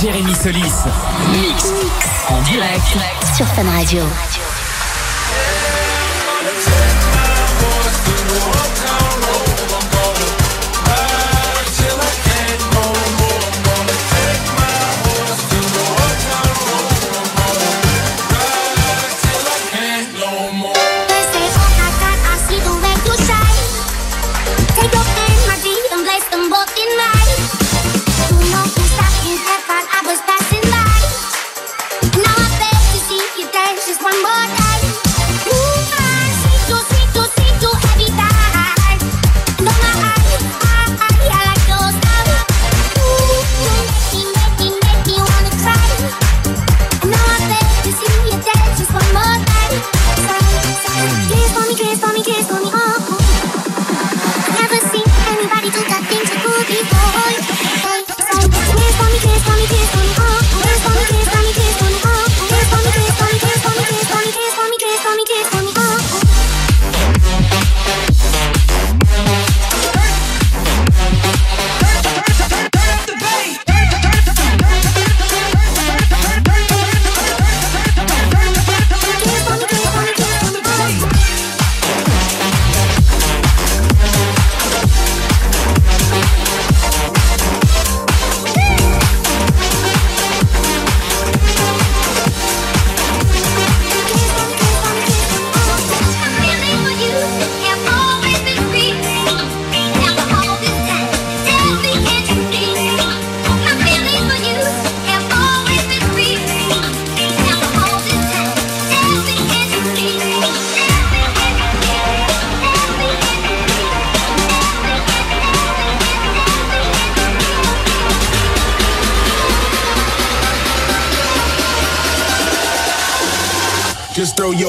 Jérémy Solis. Mix. En direct. Sur Fun Radio.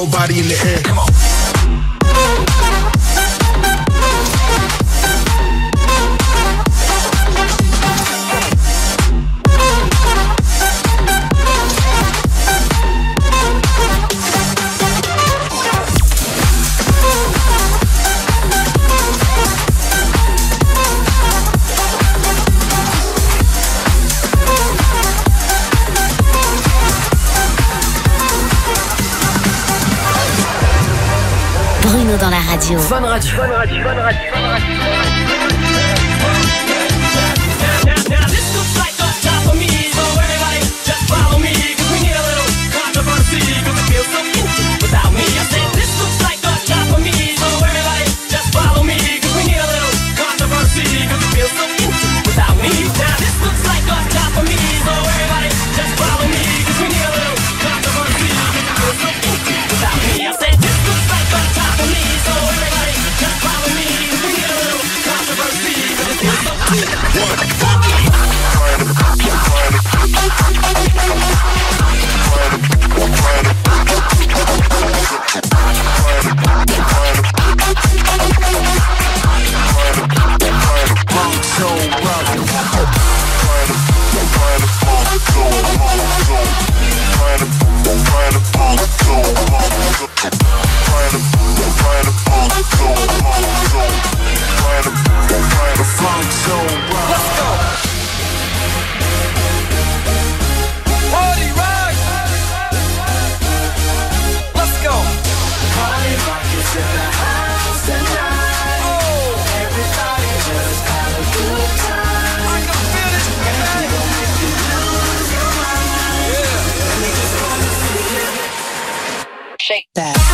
Body in the air. Come on. Fun Radio. Radio. Radio. Radio. Let's go. that.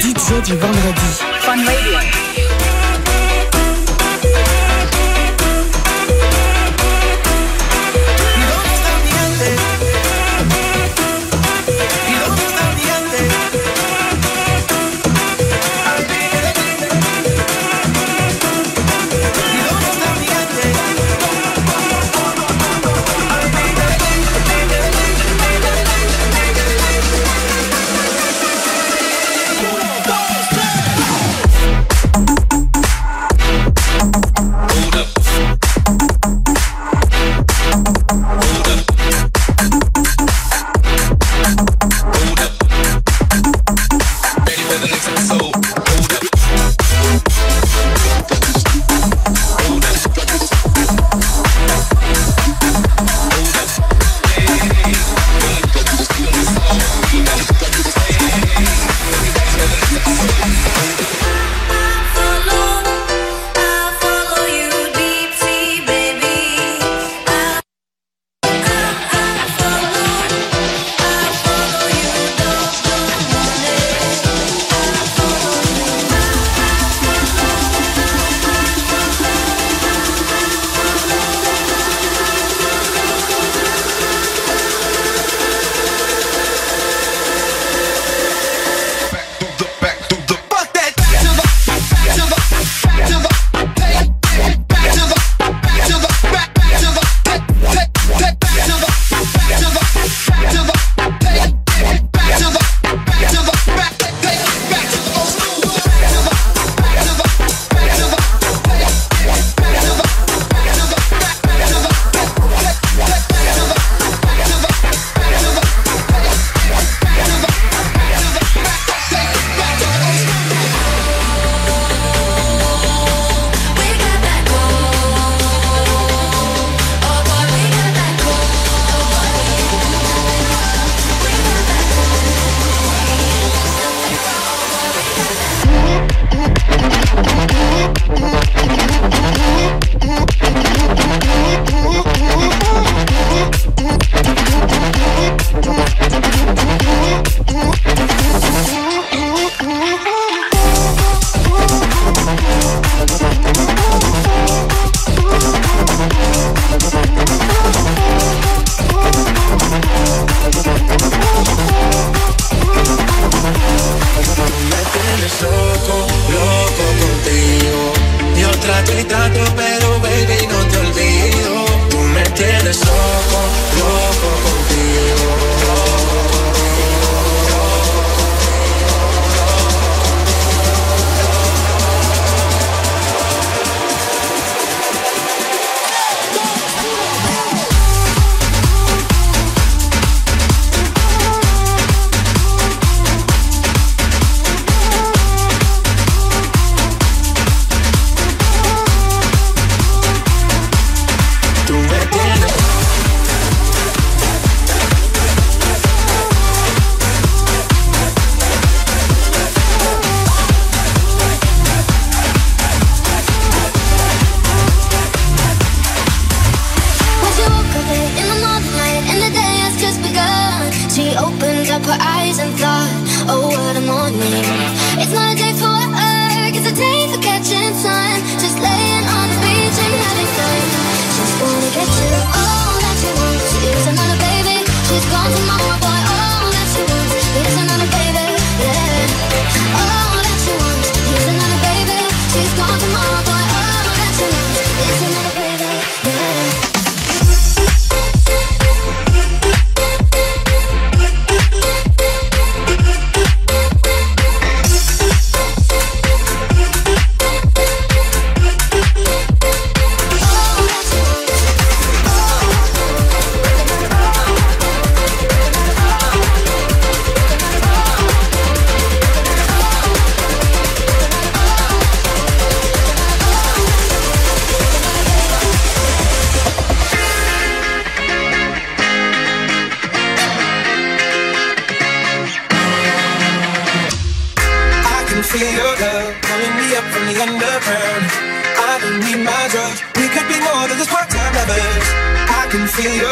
DJ du vendredi. Fun Radio.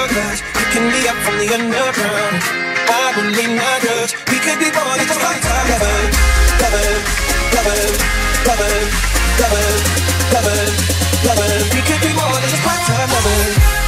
drugs, picking me up from the underground. I will leave my drugs. We could be more than just one time. Lover, lover, lover, lover, lover, lover, lover. We could be more than just one time. Lover.